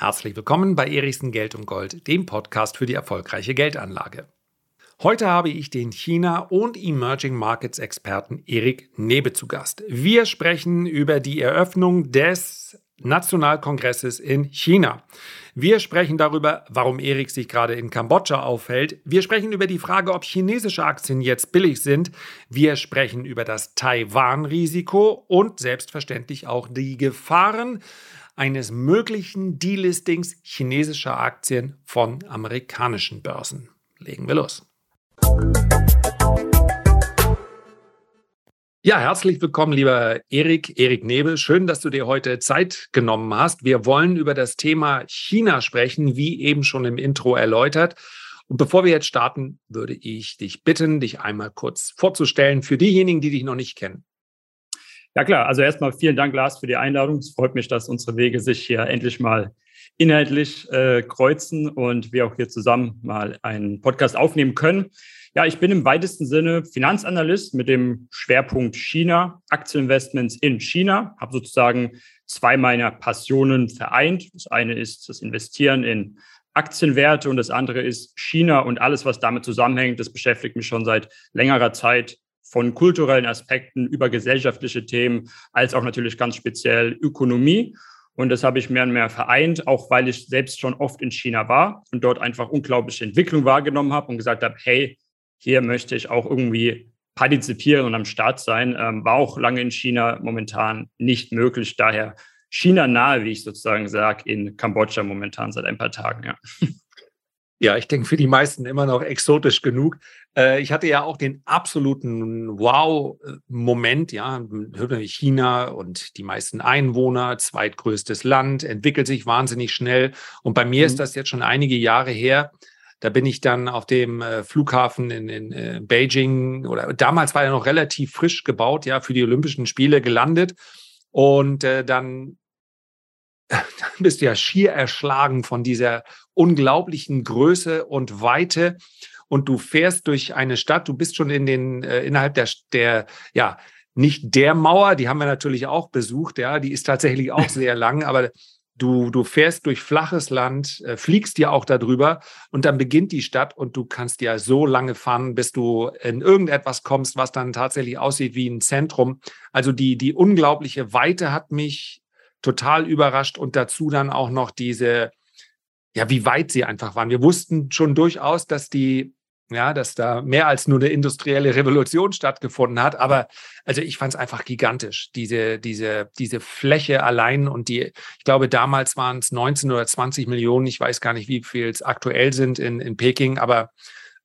Herzlich willkommen bei Erichsen Geld und Gold, dem Podcast für die erfolgreiche Geldanlage. Heute habe ich den China- und Emerging Markets Experten Erik Nebe zu Gast. Wir sprechen über die Eröffnung des Nationalkongresses in China. Wir sprechen darüber, warum Erik sich gerade in Kambodscha aufhält. Wir sprechen über die Frage, ob chinesische Aktien jetzt billig sind. Wir sprechen über das Taiwan-Risiko und selbstverständlich auch die Gefahren eines möglichen Delistings chinesischer Aktien von amerikanischen Börsen. Legen wir los. Ja, herzlich willkommen, lieber Erik, Erik Nebel. Schön, dass du dir heute Zeit genommen hast. Wir wollen über das Thema China sprechen, wie eben schon im Intro erläutert. Und bevor wir jetzt starten, würde ich dich bitten, dich einmal kurz vorzustellen für diejenigen, die dich noch nicht kennen. Ja klar, also erstmal vielen Dank, Lars, für die Einladung. Es freut mich, dass unsere Wege sich hier endlich mal inhaltlich äh, kreuzen und wir auch hier zusammen mal einen Podcast aufnehmen können. Ja, ich bin im weitesten Sinne Finanzanalyst mit dem Schwerpunkt China, Aktieninvestments in China, habe sozusagen zwei meiner Passionen vereint. Das eine ist das Investieren in Aktienwerte und das andere ist China und alles, was damit zusammenhängt. Das beschäftigt mich schon seit längerer Zeit von kulturellen Aspekten über gesellschaftliche Themen, als auch natürlich ganz speziell Ökonomie. Und das habe ich mehr und mehr vereint, auch weil ich selbst schon oft in China war und dort einfach unglaubliche Entwicklung wahrgenommen habe und gesagt habe, hey, hier möchte ich auch irgendwie partizipieren und am Start sein. Ähm, war auch lange in China, momentan nicht möglich. Daher China nahe, wie ich sozusagen sage, in Kambodscha momentan seit ein paar Tagen. Ja. Ja, ich denke für die meisten immer noch exotisch genug. Äh, ich hatte ja auch den absoluten Wow-Moment, ja, China und die meisten Einwohner, zweitgrößtes Land, entwickelt sich wahnsinnig schnell. Und bei mir mhm. ist das jetzt schon einige Jahre her. Da bin ich dann auf dem äh, Flughafen in, in äh, Beijing oder damals war er noch relativ frisch gebaut, ja, für die Olympischen Spiele gelandet. Und äh, dann dann bist du ja schier erschlagen von dieser unglaublichen Größe und Weite. Und du fährst durch eine Stadt, du bist schon in den, äh, innerhalb der, der, ja, nicht der Mauer, die haben wir natürlich auch besucht, ja, die ist tatsächlich auch sehr lang, aber du, du fährst durch flaches Land, äh, fliegst ja auch darüber und dann beginnt die Stadt und du kannst ja so lange fahren, bis du in irgendetwas kommst, was dann tatsächlich aussieht wie ein Zentrum. Also die, die unglaubliche Weite hat mich total überrascht und dazu dann auch noch diese, ja, wie weit sie einfach waren. Wir wussten schon durchaus, dass die, ja, dass da mehr als nur eine industrielle Revolution stattgefunden hat. Aber also ich fand es einfach gigantisch, diese, diese, diese Fläche allein und die, ich glaube, damals waren es 19 oder 20 Millionen. Ich weiß gar nicht, wie viel es aktuell sind in, in Peking, aber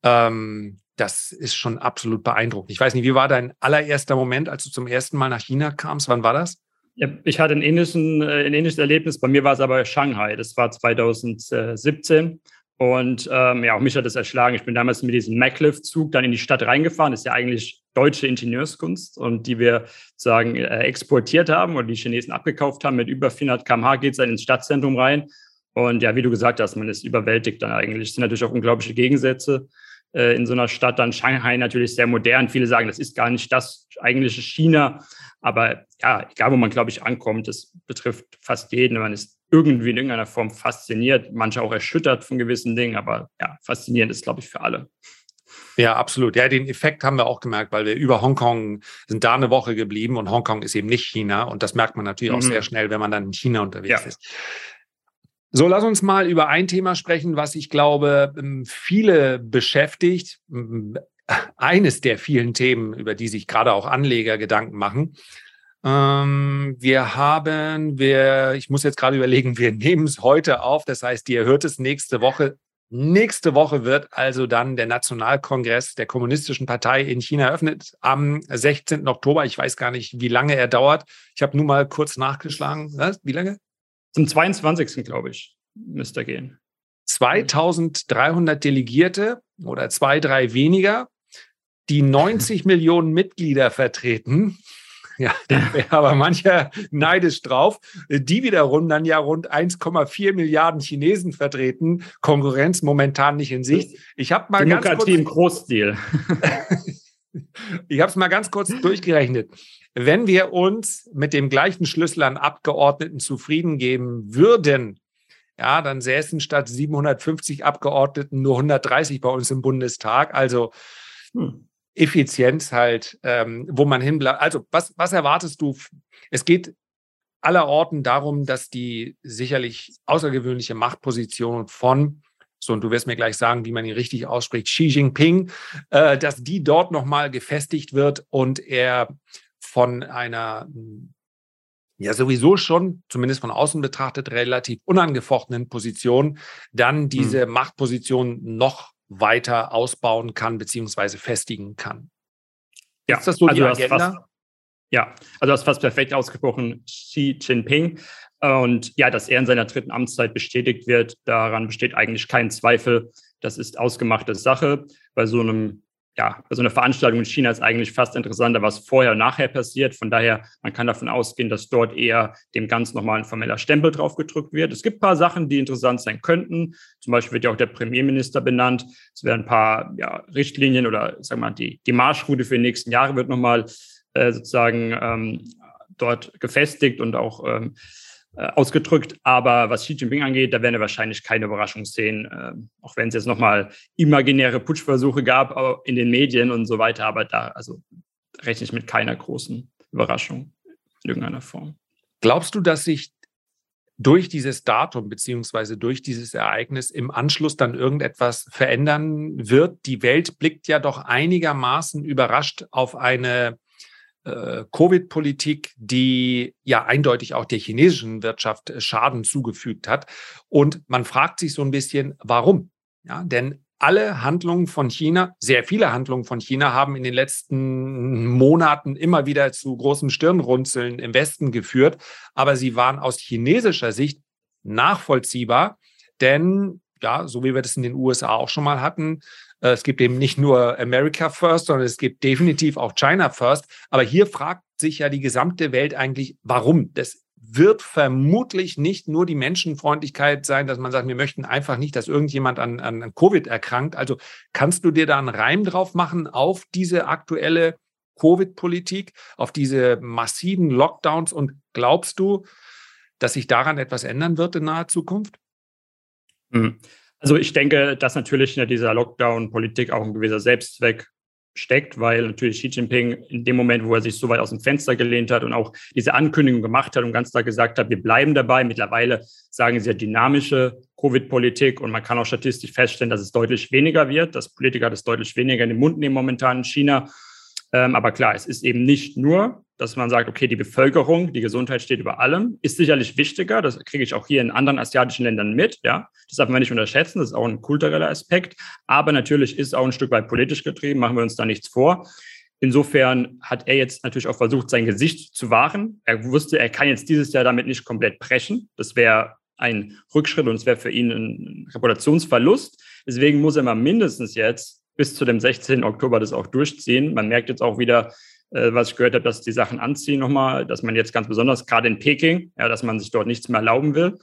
ähm, das ist schon absolut beeindruckend. Ich weiß nicht, wie war dein allererster Moment, als du zum ersten Mal nach China kamst? Wann war das? Ich hatte ein ähnlichen, äh, ein ähnliches Erlebnis. Bei mir war es aber Shanghai. Das war 2017. Und ähm, ja, auch mich hat es erschlagen. Ich bin damals mit diesem Maglev-Zug dann in die Stadt reingefahren. Das ist ja eigentlich deutsche Ingenieurskunst und die wir sagen äh, exportiert haben und die Chinesen abgekauft haben. Mit über 400 km/h geht es dann ins Stadtzentrum rein. Und ja, wie du gesagt hast, man ist überwältigt dann eigentlich. Es sind natürlich auch unglaubliche Gegensätze äh, in so einer Stadt. Dann Shanghai natürlich sehr modern. Viele sagen, das ist gar nicht das eigentliche China. Aber ja, egal wo man, glaube ich, ankommt, das betrifft fast jeden. Man ist irgendwie in irgendeiner Form fasziniert, manche auch erschüttert von gewissen Dingen, aber ja, faszinierend ist, glaube ich, für alle. Ja, absolut. Ja, den Effekt haben wir auch gemerkt, weil wir über Hongkong sind da eine Woche geblieben und Hongkong ist eben nicht China. Und das merkt man natürlich mhm. auch sehr schnell, wenn man dann in China unterwegs ja. ist. So, lass uns mal über ein Thema sprechen, was ich glaube, ähm, viele beschäftigt eines der vielen Themen, über die sich gerade auch Anleger Gedanken machen. Ähm, wir haben, wir, ich muss jetzt gerade überlegen, wir nehmen es heute auf. Das heißt, ihr hört es nächste Woche. Nächste Woche wird also dann der Nationalkongress der Kommunistischen Partei in China eröffnet am 16. Oktober. Ich weiß gar nicht, wie lange er dauert. Ich habe nur mal kurz nachgeschlagen. Was? Wie lange? Zum 22. glaube ich, müsste er gehen. 2300 Delegierte oder zwei, drei weniger die 90 Millionen Mitglieder vertreten. Ja, da wäre aber mancher neidisch drauf. Die wiederum dann ja rund 1,4 Milliarden Chinesen vertreten. Konkurrenz momentan nicht in Sicht. Ich habe mal Demokratie ganz kurz, im Großstil. ich habe es mal ganz kurz durchgerechnet. Wenn wir uns mit dem gleichen Schlüssel an Abgeordneten zufrieden geben würden, ja, dann säßen statt 750 Abgeordneten nur 130 bei uns im Bundestag. Also hm. Effizienz halt, ähm, wo man hinbleibt. Also was, was erwartest du? Es geht aller Orten darum, dass die sicherlich außergewöhnliche Machtposition von so, und du wirst mir gleich sagen, wie man ihn richtig ausspricht, Xi Jinping, äh, dass die dort nochmal gefestigt wird und er von einer ja sowieso schon, zumindest von außen betrachtet, relativ unangefochtenen Position, dann hm. diese mhm. Machtposition noch weiter ausbauen kann, beziehungsweise festigen kann. Ja, ist das so also die Agenda? Fast, ja, also das fast perfekt ausgesprochen, Xi Jinping. Und ja, dass er in seiner dritten Amtszeit bestätigt wird, daran besteht eigentlich kein Zweifel. Das ist ausgemachte Sache. Bei so einem ja, bei so einer Veranstaltung in China ist eigentlich fast interessanter, was vorher und nachher passiert. Von daher, man kann davon ausgehen, dass dort eher dem Ganzen nochmal ein formeller Stempel drauf gedrückt wird. Es gibt ein paar Sachen, die interessant sein könnten. Zum Beispiel wird ja auch der Premierminister benannt. Es werden ein paar ja, Richtlinien oder sagen wir mal, die, die Marschroute für die nächsten Jahre wird nochmal äh, sozusagen ähm, dort gefestigt und auch ähm, äh, ausgedrückt. Aber was Xi Jinping angeht, da werden wir wahrscheinlich keine Überraschung sehen, äh, auch wenn es jetzt nochmal imaginäre Putschversuche gab in den Medien und so weiter. Aber da also rechne ich mit keiner großen Überraschung in irgendeiner Form. Glaubst du, dass sich durch dieses Datum beziehungsweise durch dieses Ereignis im Anschluss dann irgendetwas verändern wird? Die Welt blickt ja doch einigermaßen überrascht auf eine äh, Covid-Politik, die ja eindeutig auch der chinesischen Wirtschaft äh, Schaden zugefügt hat. Und man fragt sich so ein bisschen, warum? Ja, denn alle Handlungen von China, sehr viele Handlungen von China haben in den letzten Monaten immer wieder zu großen Stirnrunzeln im Westen geführt. Aber sie waren aus chinesischer Sicht nachvollziehbar, denn ja, so wie wir das in den USA auch schon mal hatten, äh, es gibt eben nicht nur America First, sondern es gibt definitiv auch China First. Aber hier fragt sich ja die gesamte Welt eigentlich, warum? Das wird vermutlich nicht nur die Menschenfreundlichkeit sein, dass man sagt, wir möchten einfach nicht, dass irgendjemand an, an Covid erkrankt. Also kannst du dir da einen Reim drauf machen auf diese aktuelle Covid-Politik, auf diese massiven Lockdowns und glaubst du, dass sich daran etwas ändern wird in naher Zukunft? Mhm. Also ich denke, dass natürlich in dieser Lockdown-Politik auch ein gewisser Selbstzweck steckt, weil natürlich Xi Jinping in dem Moment, wo er sich so weit aus dem Fenster gelehnt hat und auch diese Ankündigung gemacht hat und ganz klar gesagt hat, wir bleiben dabei. Mittlerweile sagen sie ja dynamische Covid-Politik und man kann auch statistisch feststellen, dass es deutlich weniger wird, dass Politiker das deutlich weniger in den Mund nehmen momentan in China. Ähm, aber klar, es ist eben nicht nur dass man sagt, okay, die Bevölkerung, die Gesundheit steht über allem, ist sicherlich wichtiger. Das kriege ich auch hier in anderen asiatischen Ländern mit. Ja, das darf man nicht unterschätzen. Das ist auch ein kultureller Aspekt. Aber natürlich ist auch ein Stück weit politisch getrieben. Machen wir uns da nichts vor. Insofern hat er jetzt natürlich auch versucht, sein Gesicht zu wahren. Er wusste, er kann jetzt dieses Jahr damit nicht komplett brechen. Das wäre ein Rückschritt und es wäre für ihn ein Reputationsverlust. Deswegen muss er mal mindestens jetzt bis zu dem 16. Oktober das auch durchziehen. Man merkt jetzt auch wieder, äh, was ich gehört habe, dass die Sachen anziehen nochmal, dass man jetzt ganz besonders, gerade in Peking, ja, dass man sich dort nichts mehr erlauben will.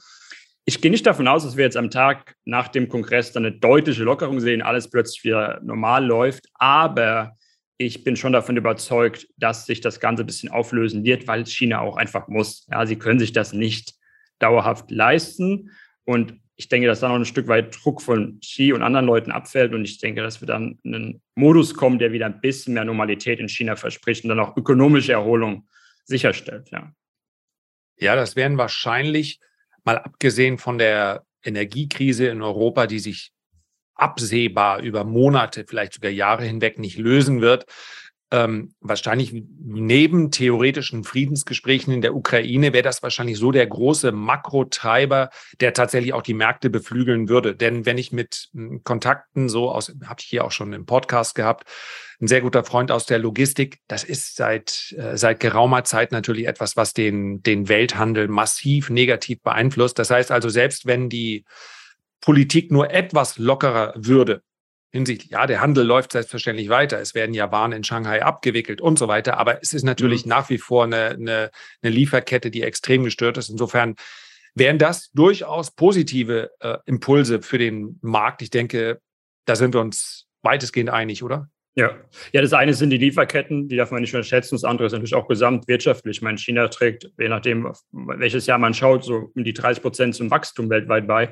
Ich gehe nicht davon aus, dass wir jetzt am Tag nach dem Kongress dann eine deutliche Lockerung sehen, alles plötzlich wieder normal läuft. Aber ich bin schon davon überzeugt, dass sich das Ganze ein bisschen auflösen wird, weil China auch einfach muss. Ja, sie können sich das nicht dauerhaft leisten. Und ich denke, dass da noch ein Stück weit Druck von Xi und anderen Leuten abfällt. Und ich denke, dass wir dann in einen Modus kommen, der wieder ein bisschen mehr Normalität in China verspricht und dann auch ökonomische Erholung sicherstellt. Ja, ja das werden wahrscheinlich, mal abgesehen von der Energiekrise in Europa, die sich absehbar über Monate, vielleicht sogar Jahre hinweg nicht lösen wird, ähm, wahrscheinlich neben theoretischen Friedensgesprächen in der Ukraine wäre das wahrscheinlich so der große Makrotreiber, der tatsächlich auch die Märkte beflügeln würde. Denn wenn ich mit hm, Kontakten so aus, habe ich hier auch schon im Podcast gehabt, ein sehr guter Freund aus der Logistik, das ist seit, äh, seit geraumer Zeit natürlich etwas, was den, den Welthandel massiv negativ beeinflusst. Das heißt also, selbst wenn die Politik nur etwas lockerer würde, hinsichtlich, ja, der Handel läuft selbstverständlich weiter. Es werden ja Waren in Shanghai abgewickelt und so weiter. Aber es ist natürlich mhm. nach wie vor eine, eine, eine, Lieferkette, die extrem gestört ist. Insofern wären das durchaus positive äh, Impulse für den Markt. Ich denke, da sind wir uns weitestgehend einig, oder? Ja. ja, das eine sind die Lieferketten, die darf man nicht unterschätzen. Das andere ist natürlich auch gesamtwirtschaftlich. Ich meine, China trägt, je nachdem, welches Jahr man schaut, so um die 30 Prozent zum Wachstum weltweit bei.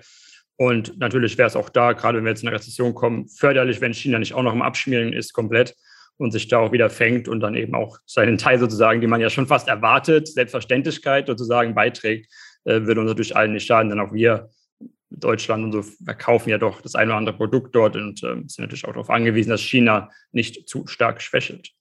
Und natürlich wäre es auch da, gerade wenn wir jetzt in eine Rezession kommen, förderlich, wenn China nicht auch noch im Abschmieren ist komplett und sich da auch wieder fängt und dann eben auch seinen Teil sozusagen, den man ja schon fast erwartet, Selbstverständlichkeit sozusagen beiträgt, äh, würde uns natürlich allen nicht schaden, denn auch wir Deutschland und so verkaufen ja doch das eine oder andere Produkt dort und äh, sind natürlich auch darauf angewiesen, dass China nicht zu stark schwächelt.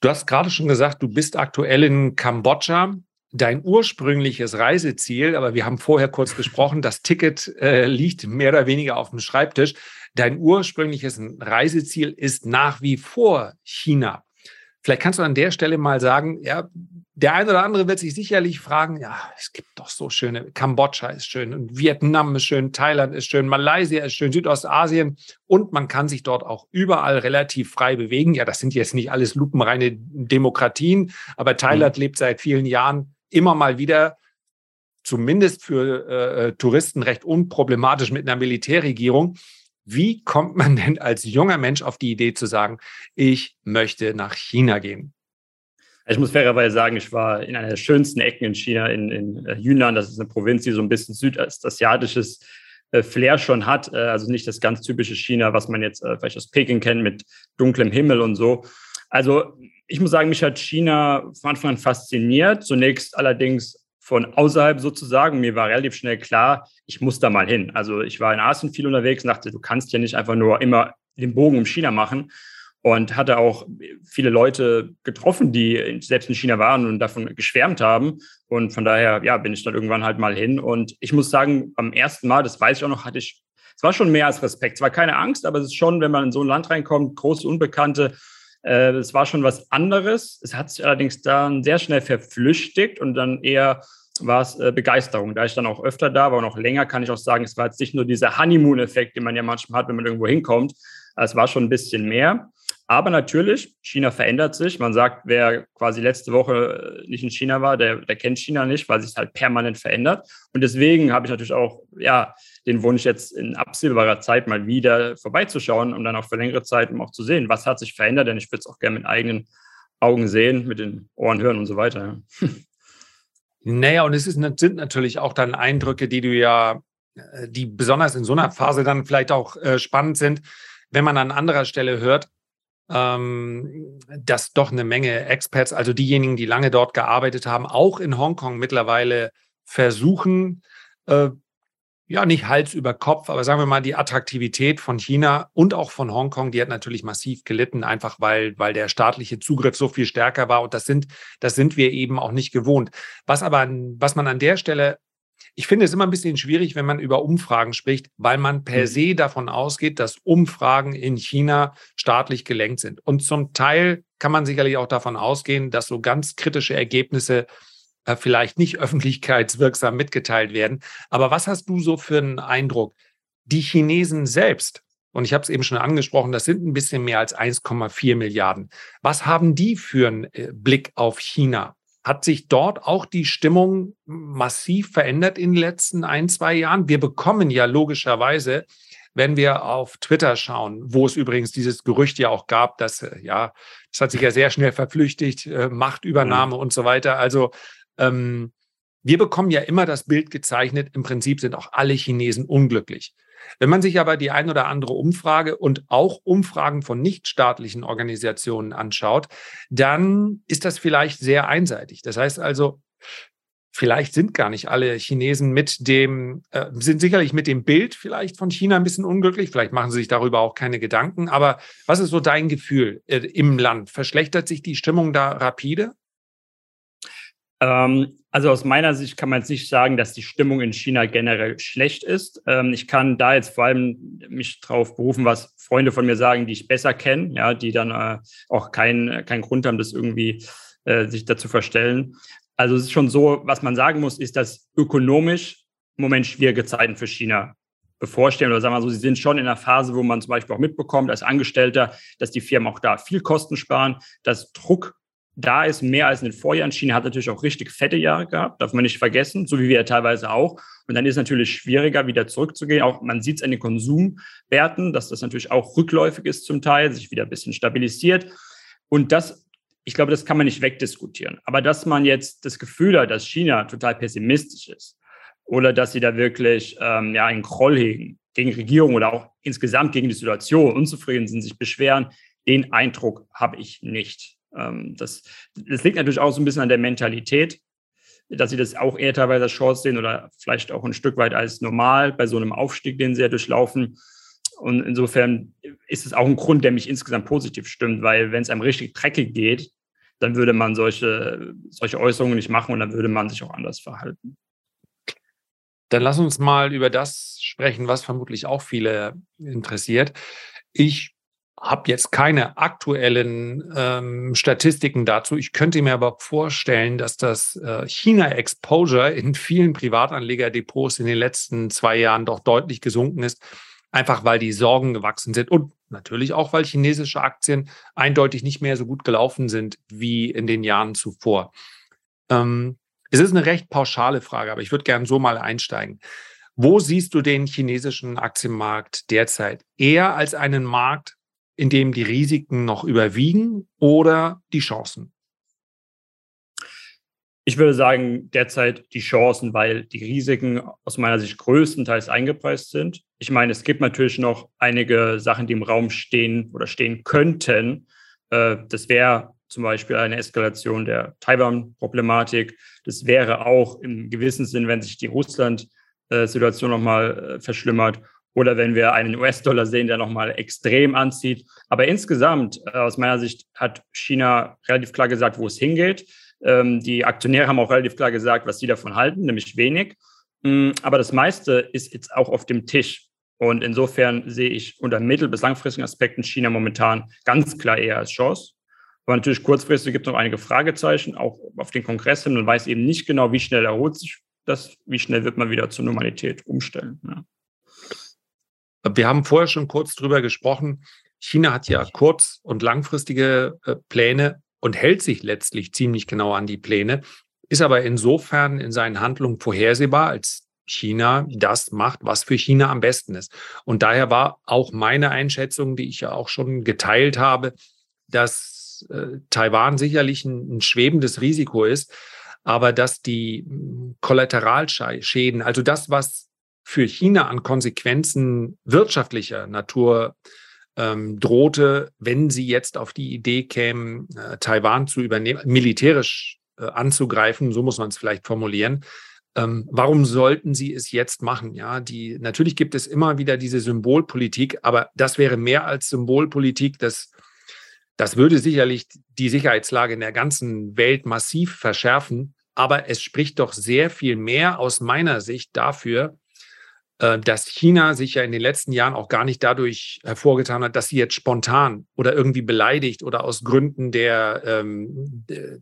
Du hast gerade schon gesagt, du bist aktuell in Kambodscha. Dein ursprüngliches Reiseziel, aber wir haben vorher kurz gesprochen, das Ticket äh, liegt mehr oder weniger auf dem Schreibtisch. Dein ursprüngliches Reiseziel ist nach wie vor China. Vielleicht kannst du an der Stelle mal sagen, ja, der eine oder andere wird sich sicherlich fragen, ja, es gibt doch so schöne, Kambodscha ist schön und Vietnam ist schön, Thailand ist schön, Malaysia ist schön, Südostasien und man kann sich dort auch überall relativ frei bewegen. Ja, das sind jetzt nicht alles lupenreine Demokratien, aber Thailand mhm. lebt seit vielen Jahren immer mal wieder zumindest für äh, Touristen recht unproblematisch mit einer Militärregierung. Wie kommt man denn als junger Mensch auf die Idee zu sagen, ich möchte nach China gehen? Ich muss fairerweise sagen, ich war in einer der schönsten Ecken in China, in, in äh, Yunnan. Das ist eine Provinz, die so ein bisschen südostasiatisches äh, Flair schon hat. Äh, also nicht das ganz typische China, was man jetzt vielleicht aus Peking kennt mit dunklem Himmel und so. Also ich muss sagen, mich hat China von Anfang an fasziniert. Zunächst allerdings von außerhalb sozusagen. Mir war relativ schnell klar, ich muss da mal hin. Also ich war in Asien viel unterwegs und dachte, du kannst ja nicht einfach nur immer den Bogen um China machen. Und hatte auch viele Leute getroffen, die selbst in China waren und davon geschwärmt haben. Und von daher, ja, bin ich dann irgendwann halt mal hin. Und ich muss sagen, beim ersten Mal, das weiß ich auch noch, hatte ich, es war schon mehr als Respekt. Es war keine Angst, aber es ist schon, wenn man in so ein Land reinkommt, große Unbekannte, es war schon was anderes. Es hat sich allerdings dann sehr schnell verflüchtigt und dann eher war es äh, Begeisterung. Da ich dann auch öfter da war und auch länger, kann ich auch sagen, es war jetzt nicht nur dieser Honeymoon-Effekt, den man ja manchmal hat, wenn man irgendwo hinkommt. Es war schon ein bisschen mehr. Aber natürlich, China verändert sich. Man sagt, wer quasi letzte Woche äh, nicht in China war, der, der kennt China nicht, weil sich halt permanent verändert. Und deswegen habe ich natürlich auch ja, den Wunsch, jetzt in absehbarer Zeit mal wieder vorbeizuschauen, um dann auch für längere Zeit um auch zu sehen, was hat sich verändert. Denn ich würde es auch gerne mit eigenen Augen sehen, mit den Ohren hören und so weiter. Naja, und es ist, sind natürlich auch dann Eindrücke, die du ja, äh, die besonders in so einer Phase dann vielleicht auch äh, spannend sind, wenn man an anderer Stelle hört, ähm, dass doch eine Menge Expats, also diejenigen, die lange dort gearbeitet haben, auch in Hongkong mittlerweile versuchen, äh, ja, nicht Hals über Kopf, aber sagen wir mal, die Attraktivität von China und auch von Hongkong, die hat natürlich massiv gelitten, einfach weil, weil der staatliche Zugriff so viel stärker war. Und das sind, das sind wir eben auch nicht gewohnt. Was aber, was man an der Stelle ich finde es immer ein bisschen schwierig, wenn man über Umfragen spricht, weil man per mhm. se davon ausgeht, dass Umfragen in China staatlich gelenkt sind. Und zum Teil kann man sicherlich auch davon ausgehen, dass so ganz kritische Ergebnisse äh, vielleicht nicht öffentlichkeitswirksam mitgeteilt werden. Aber was hast du so für einen Eindruck? Die Chinesen selbst, und ich habe es eben schon angesprochen, das sind ein bisschen mehr als 1,4 Milliarden. Was haben die für einen äh, Blick auf China? Hat sich dort auch die Stimmung massiv verändert in den letzten ein, zwei Jahren? Wir bekommen ja logischerweise, wenn wir auf Twitter schauen, wo es übrigens dieses Gerücht ja auch gab, dass, äh, ja, das hat sich ja sehr schnell verflüchtigt, Machtübernahme mhm. und so weiter. Also ähm, wir bekommen ja immer das Bild gezeichnet, im Prinzip sind auch alle Chinesen unglücklich. Wenn man sich aber die ein oder andere Umfrage und auch Umfragen von nichtstaatlichen Organisationen anschaut, dann ist das vielleicht sehr einseitig. Das heißt also, vielleicht sind gar nicht alle Chinesen mit dem, äh, sind sicherlich mit dem Bild vielleicht von China ein bisschen unglücklich. Vielleicht machen sie sich darüber auch keine Gedanken. Aber was ist so dein Gefühl äh, im Land? Verschlechtert sich die Stimmung da rapide? Ähm, also aus meiner Sicht kann man jetzt nicht sagen, dass die Stimmung in China generell schlecht ist. Ähm, ich kann da jetzt vor allem mich drauf berufen, was Freunde von mir sagen, die ich besser kenne, ja, die dann äh, auch keinen keinen Grund haben, das irgendwie äh, sich dazu verstellen. Also es ist schon so, was man sagen muss, ist, dass ökonomisch im Moment schwierige Zeiten für China bevorstehen oder sagen wir so, sie sind schon in einer Phase, wo man zum Beispiel auch mitbekommt als Angestellter, dass die Firmen auch da viel Kosten sparen, dass Druck da ist, mehr als in den Vorjahren. China hat natürlich auch richtig fette Jahre gehabt, darf man nicht vergessen, so wie wir ja teilweise auch. Und dann ist es natürlich schwieriger, wieder zurückzugehen. Auch man sieht es an den Konsumwerten, dass das natürlich auch rückläufig ist zum Teil, sich wieder ein bisschen stabilisiert. Und das, ich glaube, das kann man nicht wegdiskutieren. Aber dass man jetzt das Gefühl hat, dass China total pessimistisch ist oder dass sie da wirklich ähm, ja, einen Kroll hegen gegen Regierung oder auch insgesamt gegen die Situation, unzufrieden sind, sich beschweren, den Eindruck habe ich nicht. Ähm, das, das liegt natürlich auch so ein bisschen an der Mentalität, dass sie das auch eher teilweise als Chance sehen oder vielleicht auch ein Stück weit als normal bei so einem Aufstieg, den sie ja durchlaufen. Und insofern ist es auch ein Grund, der mich insgesamt positiv stimmt, weil wenn es einem richtig dreckig geht, dann würde man solche, solche Äußerungen nicht machen und dann würde man sich auch anders verhalten. Dann lass uns mal über das sprechen, was vermutlich auch viele interessiert. Ich habe jetzt keine aktuellen ähm, Statistiken dazu. Ich könnte mir aber vorstellen, dass das äh, China-Exposure in vielen Privatanlegerdepots in den letzten zwei Jahren doch deutlich gesunken ist, einfach weil die Sorgen gewachsen sind und natürlich auch, weil chinesische Aktien eindeutig nicht mehr so gut gelaufen sind wie in den Jahren zuvor. Ähm, es ist eine recht pauschale Frage, aber ich würde gerne so mal einsteigen. Wo siehst du den chinesischen Aktienmarkt derzeit? Eher als einen Markt, in dem die Risiken noch überwiegen oder die Chancen? Ich würde sagen, derzeit die Chancen, weil die Risiken aus meiner Sicht größtenteils eingepreist sind. Ich meine, es gibt natürlich noch einige Sachen, die im Raum stehen oder stehen könnten. Äh, das wäre zum Beispiel eine Eskalation der Taiwan-Problematik. Das wäre auch im gewissen Sinn, wenn sich die Russland-Situation nochmal äh, verschlimmert oder wenn wir einen US-Dollar sehen, der nochmal extrem anzieht. Aber insgesamt, äh, aus meiner Sicht, hat China relativ klar gesagt, wo es hingeht. Ähm, die Aktionäre haben auch relativ klar gesagt, was sie davon halten, nämlich wenig. Mm, aber das meiste ist jetzt auch auf dem Tisch. Und insofern sehe ich unter mittel- bis langfristigen Aspekten China momentan ganz klar eher als Chance. Aber natürlich kurzfristig gibt es noch einige Fragezeichen, auch auf den Kongress hin. Man weiß eben nicht genau, wie schnell erholt sich das, wie schnell wird man wieder zur Normalität umstellen. Ja. Wir haben vorher schon kurz drüber gesprochen. China hat ja kurz- und langfristige äh, Pläne und hält sich letztlich ziemlich genau an die Pläne, ist aber insofern in seinen Handlungen vorhersehbar, als China das macht, was für China am besten ist. Und daher war auch meine Einschätzung, die ich ja auch schon geteilt habe, dass äh, Taiwan sicherlich ein, ein schwebendes Risiko ist, aber dass die hm, Kollateralschäden, also das, was für China an Konsequenzen wirtschaftlicher Natur ähm, drohte, wenn sie jetzt auf die Idee kämen, äh, Taiwan zu übernehmen, militärisch äh, anzugreifen, so muss man es vielleicht formulieren. Ähm, warum sollten sie es jetzt machen? Ja, die, natürlich gibt es immer wieder diese Symbolpolitik, aber das wäre mehr als Symbolpolitik. Das, das würde sicherlich die Sicherheitslage in der ganzen Welt massiv verschärfen. Aber es spricht doch sehr viel mehr aus meiner Sicht dafür, dass China sich ja in den letzten Jahren auch gar nicht dadurch hervorgetan hat, dass sie jetzt spontan oder irgendwie beleidigt oder aus Gründen der, ähm, der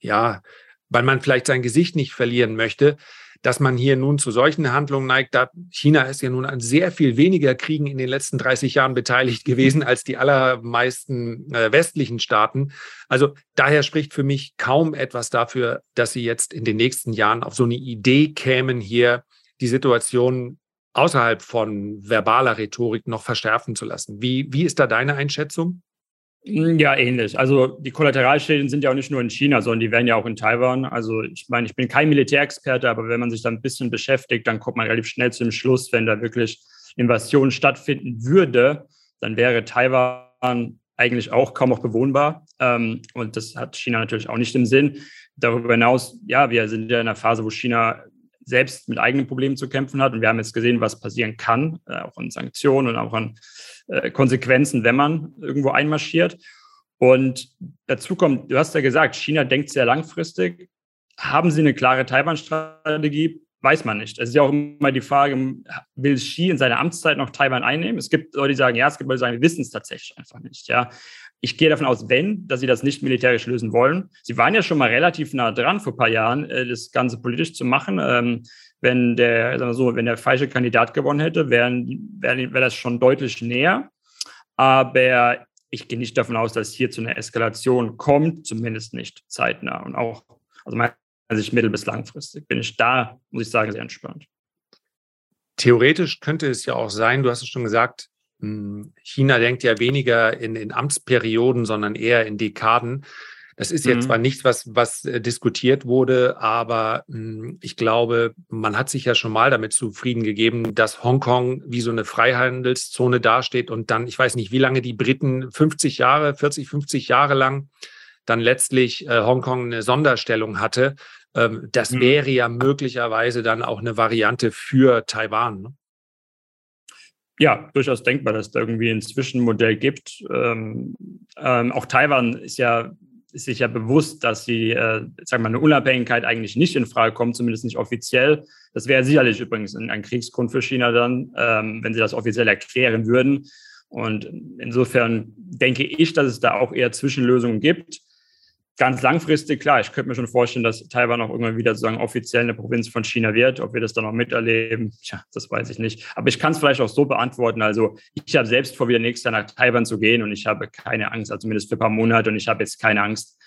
ja, weil man vielleicht sein Gesicht nicht verlieren möchte, dass man hier nun zu solchen Handlungen neigt. Da China ist ja nun an sehr viel weniger Kriegen in den letzten 30 Jahren beteiligt gewesen als die allermeisten äh, westlichen Staaten. Also daher spricht für mich kaum etwas dafür, dass sie jetzt in den nächsten Jahren auf so eine Idee kämen, hier die Situation außerhalb von verbaler Rhetorik noch verschärfen zu lassen. Wie, wie ist da deine Einschätzung? Hm, ja, ähnlich. Also die Kollateralschäden sind ja auch nicht nur in China, sondern die werden ja auch in Taiwan. Also ich meine, ich bin kein Militärexperte, aber wenn man sich da ein bisschen beschäftigt, dann kommt man relativ schnell zu dem Schluss, wenn da wirklich Invasion stattfinden würde, dann wäre Taiwan eigentlich auch kaum noch bewohnbar. Ähm, und das hat China natürlich auch nicht im Sinn. Darüber hinaus, ja, wir sind ja in einer Phase, wo China selbst mit eigenen Problemen zu kämpfen hat. Und wir haben jetzt gesehen, was passieren kann, äh, auch an Sanktionen und auch an äh, Konsequenzen, wenn man irgendwo einmarschiert. Und dazu kommt, du hast ja gesagt, China denkt sehr langfristig. Haben sie eine klare Taiwan-Strategie? Weiß man nicht. Es ist ja auch immer die Frage, will Xi in seiner Amtszeit noch Taiwan einnehmen? Es gibt Leute, die sagen, ja, es gibt Leute, die sagen, wir wissen es tatsächlich einfach nicht. Ja. Ich gehe davon aus, wenn, dass sie das nicht militärisch lösen wollen. Sie waren ja schon mal relativ nah dran vor ein paar Jahren, äh, das Ganze politisch zu machen. Ähm, wenn der, sagen wir so, wenn der falsche Kandidat gewonnen hätte, wäre wär, das schon deutlich näher. Aber ich gehe nicht davon aus, dass hier zu einer Eskalation kommt, zumindest nicht zeitnah. Und auch, also meine Sicht mittel- bis langfristig bin ich da, muss ich sagen, sehr entspannt. Theoretisch könnte es ja auch sein, du hast es schon gesagt, China denkt ja weniger in, in Amtsperioden, sondern eher in Dekaden. Das ist jetzt mhm. zwar nichts, was, was äh, diskutiert wurde, aber hm, ich glaube, man hat sich ja schon mal damit zufrieden gegeben, dass Hongkong wie so eine Freihandelszone dasteht und dann, ich weiß nicht, wie lange die Briten, 50 Jahre, 40, 50 Jahre lang, dann letztlich äh, Hongkong eine Sonderstellung hatte. Ähm, das mhm. wäre ja möglicherweise dann auch eine Variante für Taiwan. Ne? Ja, durchaus denkbar, dass es da irgendwie ein Zwischenmodell gibt. Ähm, ähm, auch Taiwan ist ja ist sich ja bewusst, dass sie, äh, wir mal, eine Unabhängigkeit eigentlich nicht in Frage kommt, zumindest nicht offiziell. Das wäre sicherlich übrigens ein, Kriegsgrund für China dann, ähm, wenn sie das offiziell erklären würden. Und insofern denke ich, dass es da auch eher Zwischenlösungen gibt ganz langfristig, klar, ich könnte mir schon vorstellen, dass Taiwan auch irgendwann wieder sozusagen offiziell eine Provinz von China wird. Ob wir das dann noch miterleben, tja, das weiß ich nicht. Aber ich kann es vielleicht auch so beantworten. Also ich habe selbst vor, wieder nächstes Jahr nach Taiwan zu gehen und ich habe keine Angst, also zumindest für ein paar Monate und ich habe jetzt keine Angst,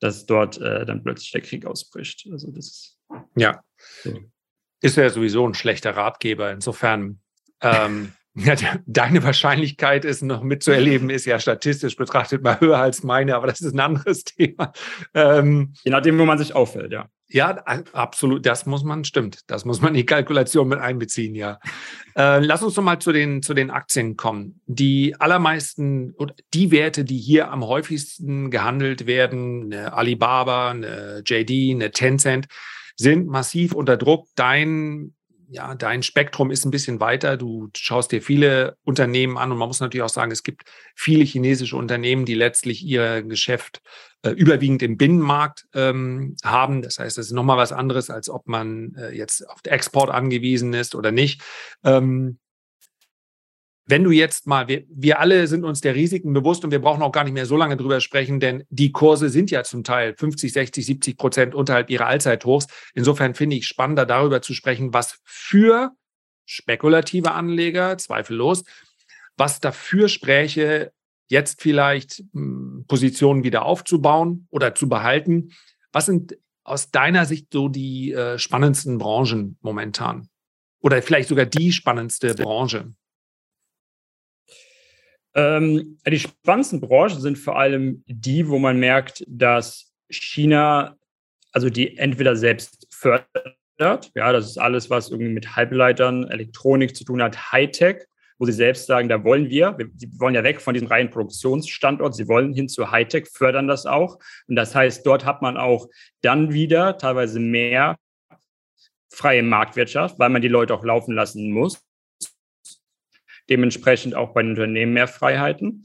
dass dort äh, dann plötzlich der Krieg ausbricht. Also das ist ja. So. Ist ja sowieso ein schlechter Ratgeber. Insofern ähm, Ja, deine Wahrscheinlichkeit, es noch mitzuerleben, ist ja statistisch betrachtet mal höher als meine, aber das ist ein anderes Thema. Ähm, Je nachdem, wo man sich auffällt, ja. Ja, absolut. Das muss man, stimmt. Das muss man in die Kalkulation mit einbeziehen, ja. Äh, lass uns doch mal zu den, zu den Aktien kommen. Die allermeisten, oder die Werte, die hier am häufigsten gehandelt werden, eine Alibaba, eine JD, eine Tencent, sind massiv unter Druck. Dein ja, dein Spektrum ist ein bisschen weiter. Du schaust dir viele Unternehmen an und man muss natürlich auch sagen, es gibt viele chinesische Unternehmen, die letztlich ihr Geschäft äh, überwiegend im Binnenmarkt ähm, haben. Das heißt, das ist nochmal was anderes, als ob man äh, jetzt auf Export angewiesen ist oder nicht. Ähm, wenn du jetzt mal, wir, wir alle sind uns der Risiken bewusst und wir brauchen auch gar nicht mehr so lange drüber sprechen, denn die Kurse sind ja zum Teil 50, 60, 70 Prozent unterhalb ihrer Allzeithochs. Insofern finde ich spannender darüber zu sprechen, was für spekulative Anleger, zweifellos, was dafür spräche, jetzt vielleicht hm, Positionen wieder aufzubauen oder zu behalten. Was sind aus deiner Sicht so die äh, spannendsten Branchen momentan? Oder vielleicht sogar die spannendste Branche? Ähm, die spannendsten Branchen sind vor allem die, wo man merkt, dass China, also die entweder selbst fördert, ja, das ist alles, was irgendwie mit Halbleitern, Elektronik zu tun hat, Hightech, wo sie selbst sagen, da wollen wir, wir wollen ja weg von diesem reinen Produktionsstandort, sie wollen hin zu Hightech, fördern das auch. Und das heißt, dort hat man auch dann wieder teilweise mehr freie Marktwirtschaft, weil man die Leute auch laufen lassen muss dementsprechend auch bei den Unternehmen mehr Freiheiten.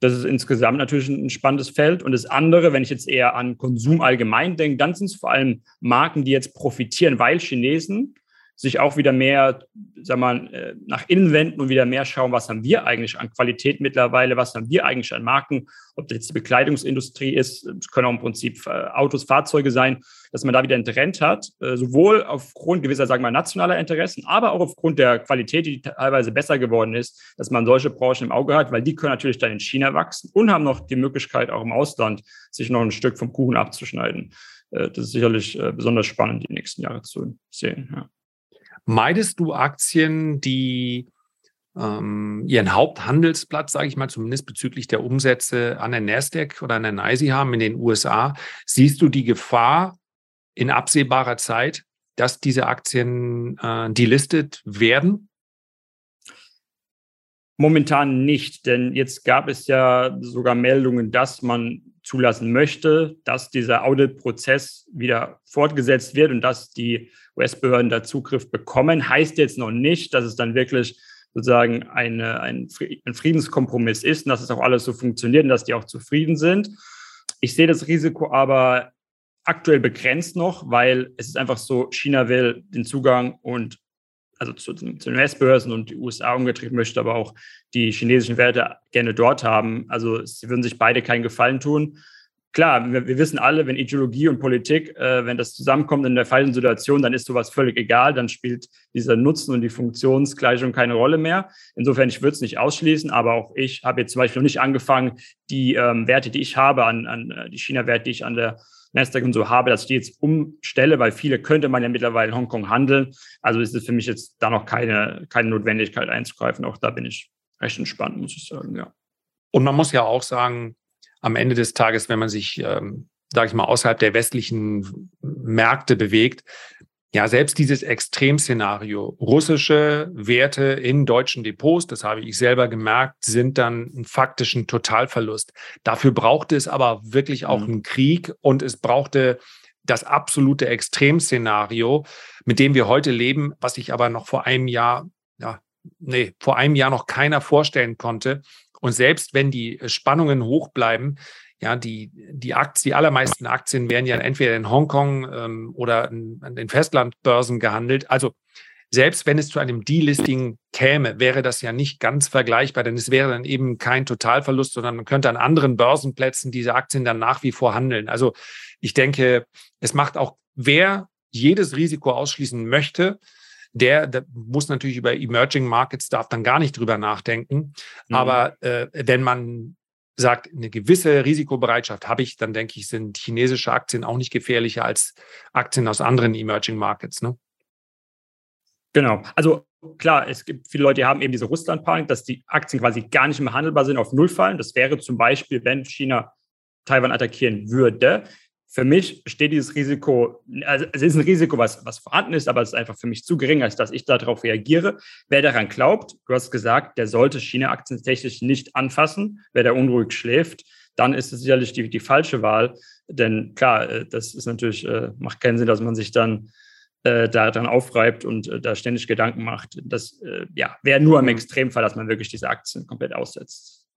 Das ist insgesamt natürlich ein spannendes Feld. Und das andere, wenn ich jetzt eher an Konsum allgemein denke, dann sind es vor allem Marken, die jetzt profitieren, weil Chinesen sich auch wieder mehr, sag mal, äh, nach innen wenden und wieder mehr schauen, was haben wir eigentlich an Qualität mittlerweile, was haben wir eigentlich an Marken, ob das jetzt die Bekleidungsindustrie ist, können auch im Prinzip äh, Autos, Fahrzeuge sein, dass man da wieder einen Trend hat, äh, sowohl aufgrund gewisser, sagen wir mal, nationaler Interessen, aber auch aufgrund der Qualität, die teilweise besser geworden ist, dass man solche Branchen im Auge hat, weil die können natürlich dann in China wachsen und haben noch die Möglichkeit, auch im Ausland sich noch ein Stück vom Kuchen abzuschneiden. Das ist sicherlich besonders spannend, die nächsten Jahre zu sehen. Ja. Meidest du Aktien, die ähm, ihren Haupthandelsplatz, sage ich mal, zumindest bezüglich der Umsätze an der Nasdaq oder an der NYSE haben in den USA? Siehst du die Gefahr in absehbarer Zeit, dass diese Aktien äh, delistet werden? Momentan nicht, denn jetzt gab es ja sogar Meldungen, dass man zulassen möchte, dass dieser Audit-Prozess wieder fortgesetzt wird und dass die US-Behörden da Zugriff bekommen, heißt jetzt noch nicht, dass es dann wirklich sozusagen eine, ein, ein Friedenskompromiss ist und dass es auch alles so funktioniert und dass die auch zufrieden sind. Ich sehe das Risiko aber aktuell begrenzt noch, weil es ist einfach so, China will den Zugang und also zu, zu den US-Börsen und die USA umgetrieben möchte aber auch die chinesischen Werte gerne dort haben. Also sie würden sich beide keinen Gefallen tun. klar, wir, wir, wissen alle, wenn Ideologie und Politik, äh, wenn das zusammenkommt in der falschen Situation, dann ist sowas völlig egal, dann spielt dieser Nutzen und die Funktionsgleichung keine Rolle mehr. Insofern, ich würde es nicht ausschließen, aber auch ich habe jetzt zum Beispiel noch nicht angefangen, die ähm, Werte, die ich habe, an, an äh, die China-Werte, die ich an der Nasdaq und so habe, dass ich die jetzt umstelle, weil viele könnte man ja mittlerweile in Hongkong handeln. Also ist es für mich jetzt da noch keine, keine Notwendigkeit einzugreifen. Auch da bin ich recht entspannt, muss ich sagen, ja. Und man muss ja auch sagen, am Ende des Tages, wenn man sich, ähm, sage ich mal, außerhalb der westlichen Märkte bewegt, ja, selbst dieses Extremszenario, russische Werte in deutschen Depots, das habe ich selber gemerkt, sind dann ein faktischen Totalverlust. Dafür brauchte es aber wirklich auch mhm. einen Krieg und es brauchte das absolute Extremszenario, mit dem wir heute leben, was sich aber noch vor einem Jahr, ja, nee, vor einem Jahr noch keiner vorstellen konnte. Und selbst wenn die Spannungen hoch bleiben, ja, die, die Aktien, die allermeisten Aktien werden ja entweder in Hongkong ähm, oder in, an den Festlandbörsen gehandelt. Also selbst wenn es zu einem Delisting käme, wäre das ja nicht ganz vergleichbar, denn es wäre dann eben kein Totalverlust, sondern man könnte an anderen Börsenplätzen diese Aktien dann nach wie vor handeln. Also ich denke, es macht auch, wer jedes Risiko ausschließen möchte, der, der, muss natürlich über Emerging Markets, darf dann gar nicht drüber nachdenken. Mhm. Aber äh, wenn man sagt, eine gewisse Risikobereitschaft habe ich, dann denke ich, sind chinesische Aktien auch nicht gefährlicher als Aktien aus anderen Emerging Markets. Ne? Genau. Also klar, es gibt viele Leute, die haben eben diese Russland-Panik, dass die Aktien quasi gar nicht mehr handelbar sind, auf Null fallen. Das wäre zum Beispiel, wenn China Taiwan attackieren würde. Für mich steht dieses Risiko, also es ist ein Risiko, was, was vorhanden ist, aber es ist einfach für mich zu gering, als dass ich darauf reagiere. Wer daran glaubt, du hast gesagt, der sollte China-Aktien technisch nicht anfassen. Wer da unruhig schläft, dann ist es sicherlich die, die falsche Wahl. Denn klar, äh, das ist natürlich, äh, macht keinen Sinn, dass man sich dann äh, daran aufreibt und äh, da ständig Gedanken macht. Das äh, ja, wäre nur im mhm. Extremfall, dass man wirklich diese Aktien komplett aussetzt.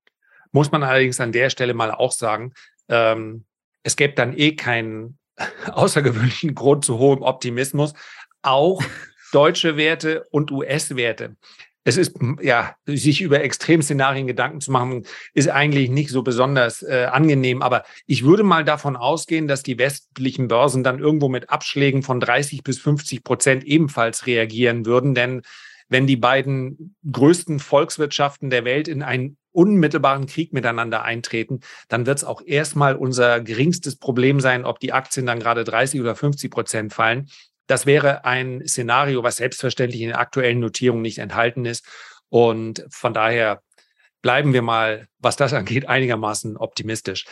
Muss man allerdings an der Stelle mal auch sagen, ähm, es gäbe dann eh keinen außergewöhnlichen Grund zu hohem Optimismus. Auch deutsche Werte und US-Werte. Es ist, ja, sich über Extremszenarien Gedanken zu machen, ist eigentlich nicht so besonders äh, angenehm. Aber ich würde mal davon ausgehen, dass die westlichen Börsen dann irgendwo mit Abschlägen von 30 bis 50 Prozent ebenfalls reagieren würden. Denn wenn die beiden größten Volkswirtschaften der Welt in einen unmittelbaren Krieg miteinander eintreten, dann wird es auch erstmal unser geringstes Problem sein, ob die Aktien dann gerade 30 oder 50 Prozent fallen. Das wäre ein Szenario, was selbstverständlich in den aktuellen Notierungen nicht enthalten ist. Und von daher bleiben wir mal, was das angeht, einigermaßen optimistisch.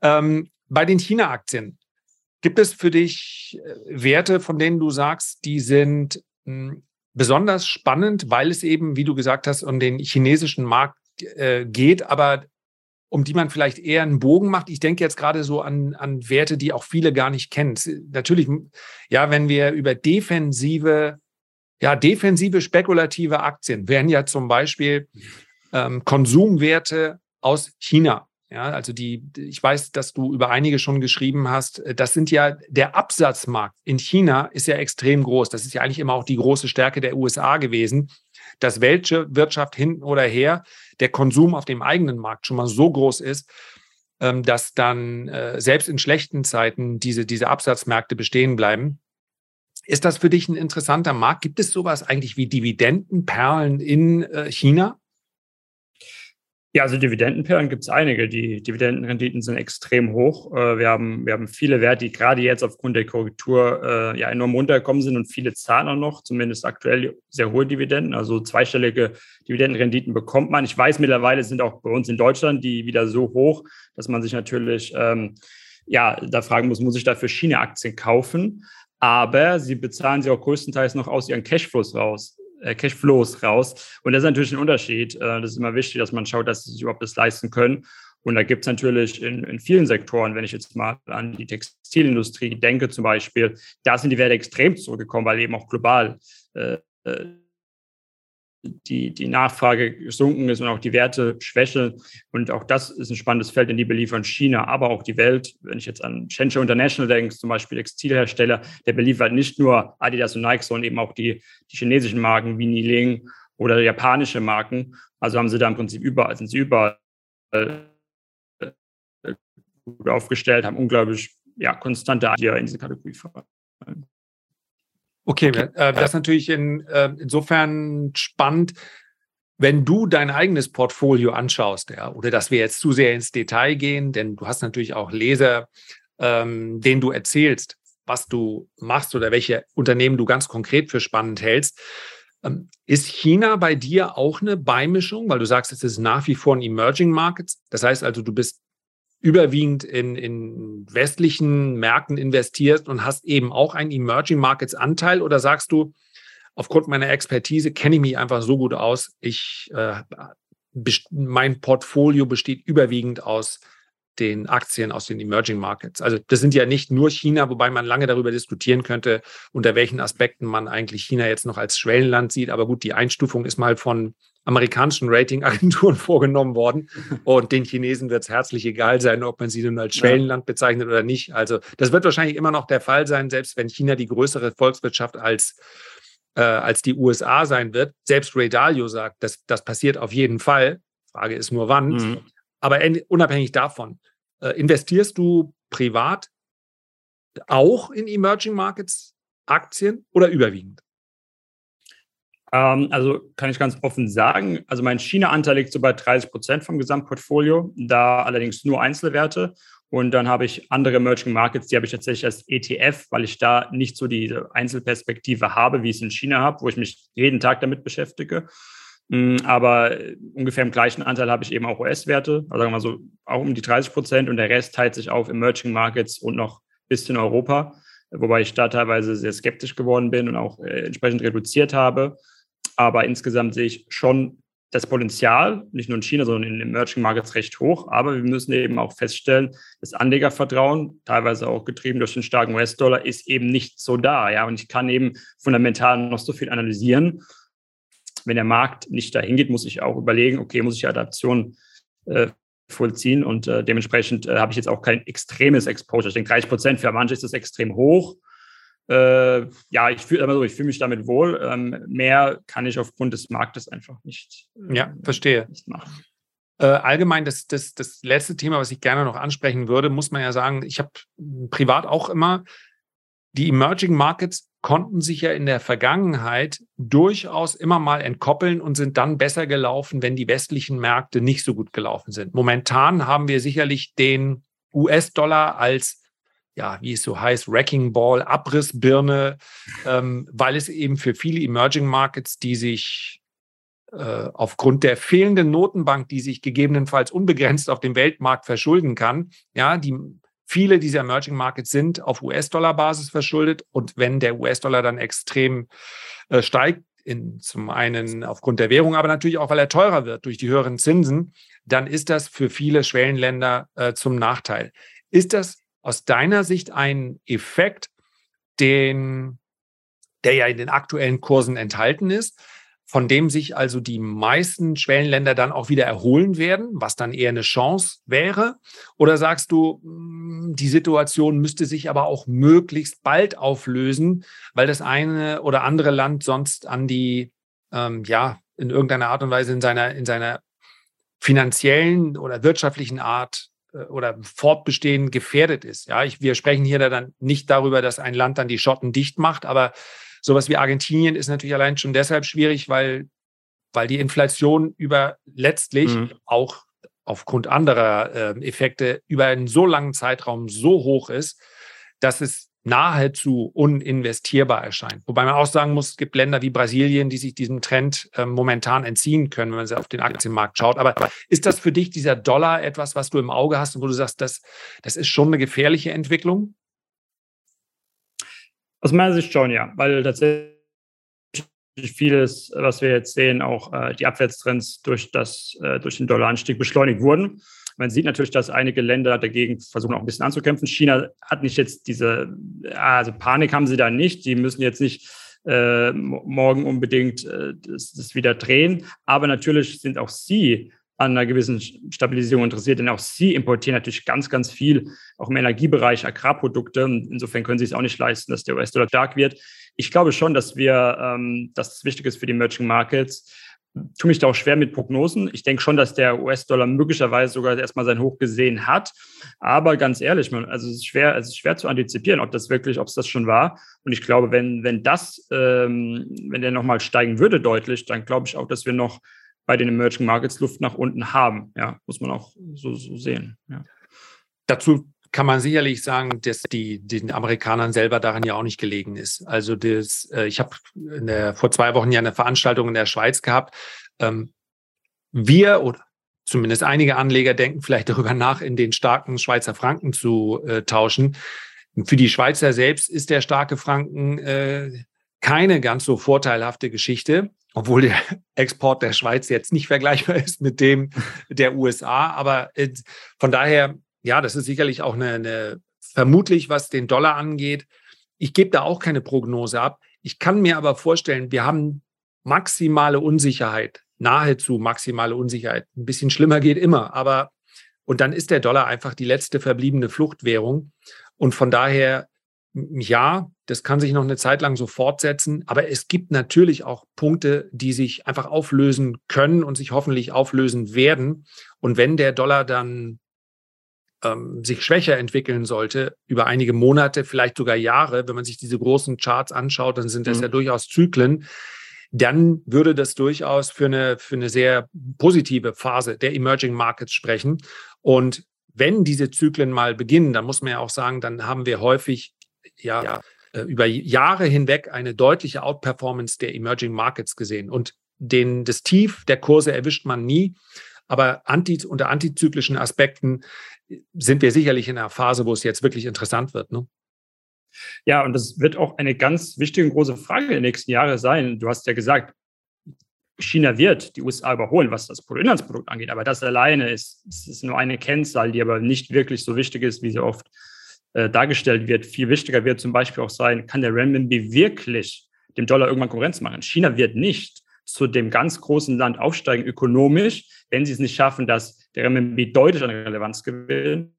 Ähm, bei den China-Aktien, gibt es für dich äh, Werte, von denen du sagst, die sind hm, besonders spannend, weil es eben, wie du gesagt hast, um den chinesischen Markt äh, geht, aber um die man vielleicht eher einen Bogen macht. Ich denke jetzt gerade so an, an Werte, die auch viele gar nicht kennen. Natürlich, ja, wenn wir über defensive, ja, defensive spekulative Aktien wären ja zum Beispiel ähm, Konsumwerte aus China. Ja, also die, ich weiß, dass du über einige schon geschrieben hast. Das sind ja, der Absatzmarkt in China ist ja extrem groß. Das ist ja eigentlich immer auch die große Stärke der USA gewesen, dass welche Wirtschaft hinten oder her der Konsum auf dem eigenen Markt schon mal so groß ist, ähm, dass dann äh, selbst in schlechten Zeiten diese, diese Absatzmärkte bestehen bleiben. Ist das für dich ein interessanter Markt? Gibt es sowas eigentlich wie Dividendenperlen in äh, China? Ja, also Dividendenperlen gibt es einige. Die Dividendenrenditen sind extrem hoch. Äh, wir haben, wir haben viele Werte, die gerade jetzt aufgrund der Korrektur äh, ja enorm runtergekommen sind und viele zahlen auch noch, zumindest aktuell sehr hohe Dividenden. Also zweistellige Dividendenrenditen bekommt man. Ich weiß, mittlerweile sind auch bei uns in Deutschland die wieder so hoch, dass man sich natürlich ähm, ja, da fragen muss, muss ich dafür China-Aktien kaufen? Aber sie bezahlen sie auch größtenteils noch aus ihren Cashflows raus Cashflows raus. Und das ist natürlich ein Unterschied. Äh, das ist immer wichtig, dass man schaut, dass sie sich überhaupt das leisten können. Und da gibt es natürlich in, in, vielen Sektoren, wenn ich jetzt mal an die Textilindustrie denke zum Beispiel, da sind die Werte extrem zurückgekommen, weil eben auch global äh, äh die, die Nachfrage gesunken ist und auch die Werte schwächeln. Und auch das ist ein spannendes Feld, in die beliefern China, aber auch die Welt. Wenn ich jetzt an Shenzhen International denke, zum Beispiel Textilhersteller, der beliefert nicht nur Adidas und Nike, sondern eben auch die, die chinesischen Marken wie Niling oder japanische Marken. Also haben sie da im Prinzip überall, sind sie überall gut aufgestellt, haben unglaublich ja, konstante Idee in diese Kategorie fallen. Okay, äh, das ist natürlich in, äh, insofern spannend, wenn du dein eigenes Portfolio anschaust, ja, oder dass wir jetzt zu sehr ins Detail gehen, denn du hast natürlich auch Leser, ähm, denen du erzählst, was du machst oder welche Unternehmen du ganz konkret für spannend hältst. Ähm, ist China bei dir auch eine Beimischung, weil du sagst, es ist nach wie vor ein Emerging Markets? Das heißt also, du bist überwiegend in, in westlichen Märkten investiert und hast eben auch einen Emerging Markets Anteil oder sagst du, aufgrund meiner Expertise kenne ich mich einfach so gut aus, ich, äh, mein Portfolio besteht überwiegend aus den Aktien aus den Emerging Markets. Also das sind ja nicht nur China, wobei man lange darüber diskutieren könnte, unter welchen Aspekten man eigentlich China jetzt noch als Schwellenland sieht. Aber gut, die Einstufung ist mal von amerikanischen Ratingagenturen vorgenommen worden. Und den Chinesen wird es herzlich egal sein, ob man sie nun als Schwellenland bezeichnet oder nicht. Also das wird wahrscheinlich immer noch der Fall sein, selbst wenn China die größere Volkswirtschaft als, äh, als die USA sein wird. Selbst Ray Dalio sagt, dass das passiert auf jeden Fall. Frage ist nur wann. Mhm. Aber unabhängig davon, äh, investierst du privat auch in Emerging Markets Aktien oder überwiegend? Ähm, also kann ich ganz offen sagen, also mein China-Anteil liegt so bei 30 Prozent vom Gesamtportfolio, da allerdings nur Einzelwerte. Und dann habe ich andere Emerging Markets, die habe ich tatsächlich als ETF, weil ich da nicht so diese Einzelperspektive habe, wie ich es in China habe, wo ich mich jeden Tag damit beschäftige. Mm, aber ungefähr im gleichen Anteil habe ich eben auch US-Werte, also sagen wir mal so auch um die 30 Prozent und der Rest teilt sich auf Emerging Markets und noch ein bisschen Europa, wobei ich da teilweise sehr skeptisch geworden bin und auch äh, entsprechend reduziert habe. Aber insgesamt sehe ich schon das Potenzial, nicht nur in China, sondern in den Emerging Markets recht hoch. Aber wir müssen eben auch feststellen, das Anlegervertrauen, teilweise auch getrieben durch den starken US-Dollar, ist eben nicht so da. Ja, und ich kann eben fundamental noch so viel analysieren. Wenn der Markt nicht dahin geht, muss ich auch überlegen, okay, muss ich Adaption äh, vollziehen und äh, dementsprechend äh, habe ich jetzt auch kein extremes Exposure. Ich denke, 30 Prozent für manche ist das extrem hoch äh, ja, ich fühle so, ich fühle mich damit wohl. Ähm, mehr kann ich aufgrund des Marktes einfach nicht. Äh, ja, verstehe. Nicht machen. Äh, allgemein, das, das, das letzte Thema, was ich gerne noch ansprechen würde, muss man ja sagen, ich habe privat auch immer, die Emerging Markets konnten sich ja in der Vergangenheit durchaus immer mal entkoppeln und sind dann besser gelaufen, wenn die westlichen Märkte nicht so gut gelaufen sind. Momentan haben wir sicherlich den US-Dollar als ja, wie es so heißt, Wrecking Ball, Abrissbirne, ähm, weil es eben für viele Emerging Markets, die sich äh, aufgrund der fehlenden Notenbank, die sich gegebenenfalls unbegrenzt auf dem Weltmarkt verschulden kann, ja, die viele dieser Emerging Markets sind auf US-Dollar-Basis verschuldet und wenn der US-Dollar dann extrem äh, steigt, in, zum einen aufgrund der Währung, aber natürlich auch, weil er teurer wird durch die höheren Zinsen, dann ist das für viele Schwellenländer äh, zum Nachteil. Ist das aus deiner Sicht ein Effekt, den, der ja in den aktuellen Kursen enthalten ist, von dem sich also die meisten Schwellenländer dann auch wieder erholen werden, was dann eher eine Chance wäre? Oder sagst du, hm, die Situation müsste sich aber auch möglichst bald auflösen, weil das eine oder andere Land sonst an die, ähm, ja, in irgendeiner Art und Weise in seiner, in seiner finanziellen oder wirtschaftlichen Art oder Fortbestehen gefährdet ist. Ja, ich, wir sprechen hier dann nicht darüber, dass ein Land dann die Schotten dicht macht, aber sowas wie Argentinien ist natürlich allein schon deshalb schwierig, weil, weil die Inflation über letztlich mhm. auch aufgrund anderer äh, Effekte über einen so langen Zeitraum so hoch ist, dass es nahezu uninvestierbar erscheint. Wobei man auch sagen muss, es gibt Länder wie Brasilien, die sich diesem Trend äh, momentan entziehen können, wenn man auf den Aktienmarkt schaut. Aber ist das für dich dieser Dollar etwas, was du im Auge hast und wo du sagst, das, das ist schon eine gefährliche Entwicklung? Aus meiner Sicht schon, ja, weil tatsächlich vieles, was wir jetzt sehen, auch äh, die Abwärtstrends durch, das, äh, durch den Dollaranstieg beschleunigt wurden. Man sieht natürlich, dass einige Länder dagegen versuchen, auch ein bisschen anzukämpfen. China hat nicht jetzt diese, also Panik haben sie da nicht. Die müssen jetzt nicht äh, morgen unbedingt äh, das, das wieder drehen. Aber natürlich sind auch sie an einer gewissen Stabilisierung interessiert, denn auch sie importieren natürlich ganz, ganz viel, auch im Energiebereich, Agrarprodukte. Insofern können sie es auch nicht leisten, dass der US-Dollar stark wird. Ich glaube schon, dass wir, ähm, dass es wichtig ist für die Emerging Markets, tue mich da auch schwer mit Prognosen. Ich denke schon, dass der US-Dollar möglicherweise sogar erstmal sein Hoch gesehen hat. Aber ganz ehrlich, man, also es ist schwer, es ist schwer zu antizipieren, ob das wirklich, ob es das schon war. Und ich glaube, wenn, wenn das, ähm, wenn der nochmal steigen würde deutlich, dann glaube ich auch, dass wir noch bei den Emerging Markets Luft nach unten haben. Ja, muss man auch so, so sehen. Ja. Dazu kann man sicherlich sagen, dass die den Amerikanern selber daran ja auch nicht gelegen ist. Also das, äh, ich habe vor zwei Wochen ja eine Veranstaltung in der Schweiz gehabt. Ähm, wir oder zumindest einige Anleger denken vielleicht darüber nach, in den starken Schweizer Franken zu äh, tauschen. Für die Schweizer selbst ist der starke Franken äh, keine ganz so vorteilhafte Geschichte, obwohl der Export der Schweiz jetzt nicht vergleichbar ist mit dem der USA. Aber äh, von daher ja, das ist sicherlich auch eine, eine vermutlich, was den Dollar angeht. Ich gebe da auch keine Prognose ab. Ich kann mir aber vorstellen, wir haben maximale Unsicherheit, nahezu maximale Unsicherheit. Ein bisschen schlimmer geht immer, aber und dann ist der Dollar einfach die letzte verbliebene Fluchtwährung. Und von daher, ja, das kann sich noch eine Zeit lang so fortsetzen, aber es gibt natürlich auch Punkte, die sich einfach auflösen können und sich hoffentlich auflösen werden. Und wenn der Dollar dann ähm, sich schwächer entwickeln sollte über einige Monate, vielleicht sogar Jahre, wenn man sich diese großen Charts anschaut, dann sind das mhm. ja durchaus Zyklen, dann würde das durchaus für eine, für eine sehr positive Phase der Emerging Markets sprechen. Und wenn diese Zyklen mal beginnen, dann muss man ja auch sagen, dann haben wir häufig ja, ja. Äh, über Jahre hinweg eine deutliche Outperformance der Emerging Markets gesehen. Und den, das Tief der Kurse erwischt man nie. Aber anti, unter antizyklischen Aspekten sind wir sicherlich in einer Phase, wo es jetzt wirklich interessant wird. Ne? Ja, und das wird auch eine ganz wichtige und große Frage in den nächsten Jahren sein. Du hast ja gesagt, China wird die USA überholen, was das Bruttoinlandsprodukt angeht. Aber das alleine ist, ist nur eine Kennzahl, die aber nicht wirklich so wichtig ist, wie sie oft äh, dargestellt wird. Viel wichtiger wird zum Beispiel auch sein, kann der Renminbi wirklich dem Dollar irgendwann Konkurrenz machen? China wird nicht zu dem ganz großen Land aufsteigen ökonomisch, wenn sie es nicht schaffen, dass der Renminbi deutlich an Relevanz gewinnt,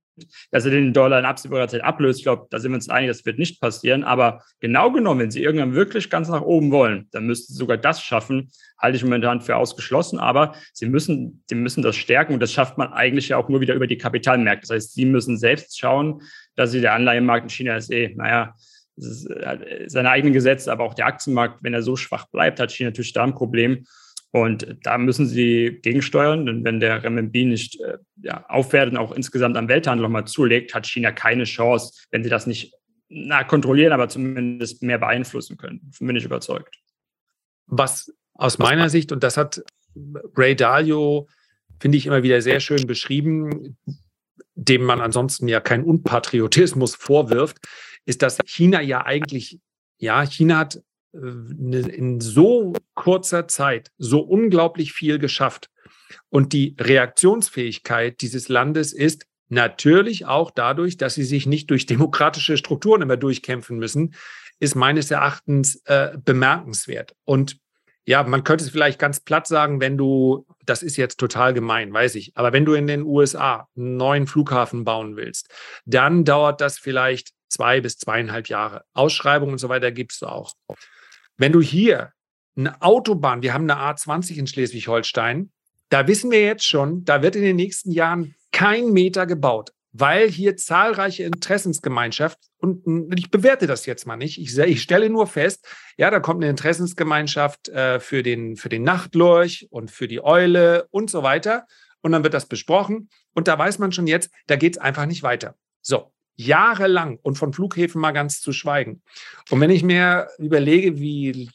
dass er den Dollar in absehbarer Zeit ablöst. Ich glaube, da sind wir uns einig, das wird nicht passieren. Aber genau genommen, wenn sie irgendwann wirklich ganz nach oben wollen, dann müssten sie sogar das schaffen. Halte ich momentan für ausgeschlossen. Aber sie müssen, sie müssen das stärken und das schafft man eigentlich ja auch nur wieder über die Kapitalmärkte. Das heißt, sie müssen selbst schauen, dass sie der Anleihenmarkt in China ist eh, naja, seine eigenen Gesetze, aber auch der Aktienmarkt, wenn er so schwach bleibt, hat China natürlich da ein Problem. Und da müssen sie gegensteuern, denn wenn der Renminbi nicht äh, ja, aufwertet und auch insgesamt am Welthandel nochmal zulegt, hat China keine Chance, wenn sie das nicht na, kontrollieren, aber zumindest mehr beeinflussen können. Bin ich überzeugt. Was aus meiner Sicht, und das hat Ray Dalio, finde ich, immer wieder sehr schön beschrieben, dem man ansonsten ja keinen Unpatriotismus vorwirft, ist, dass China ja eigentlich, ja, China hat äh, in so kurzer Zeit so unglaublich viel geschafft. Und die Reaktionsfähigkeit dieses Landes ist natürlich auch dadurch, dass sie sich nicht durch demokratische Strukturen immer durchkämpfen müssen, ist meines Erachtens äh, bemerkenswert. Und ja, man könnte es vielleicht ganz platt sagen, wenn du, das ist jetzt total gemein, weiß ich, aber wenn du in den USA einen neuen Flughafen bauen willst, dann dauert das vielleicht zwei bis zweieinhalb Jahre. Ausschreibungen und so weiter gibst du auch. Wenn du hier eine Autobahn, wir haben eine A20 in Schleswig-Holstein, da wissen wir jetzt schon, da wird in den nächsten Jahren kein Meter gebaut, weil hier zahlreiche Interessensgemeinschaft und ich bewerte das jetzt mal nicht. Ich, ich stelle nur fest, ja, da kommt eine Interessensgemeinschaft äh, für, den, für den Nachtlurch und für die Eule und so weiter. Und dann wird das besprochen. Und da weiß man schon jetzt, da geht es einfach nicht weiter. So, jahrelang und von Flughäfen mal ganz zu schweigen. Und wenn ich mir überlege, wie,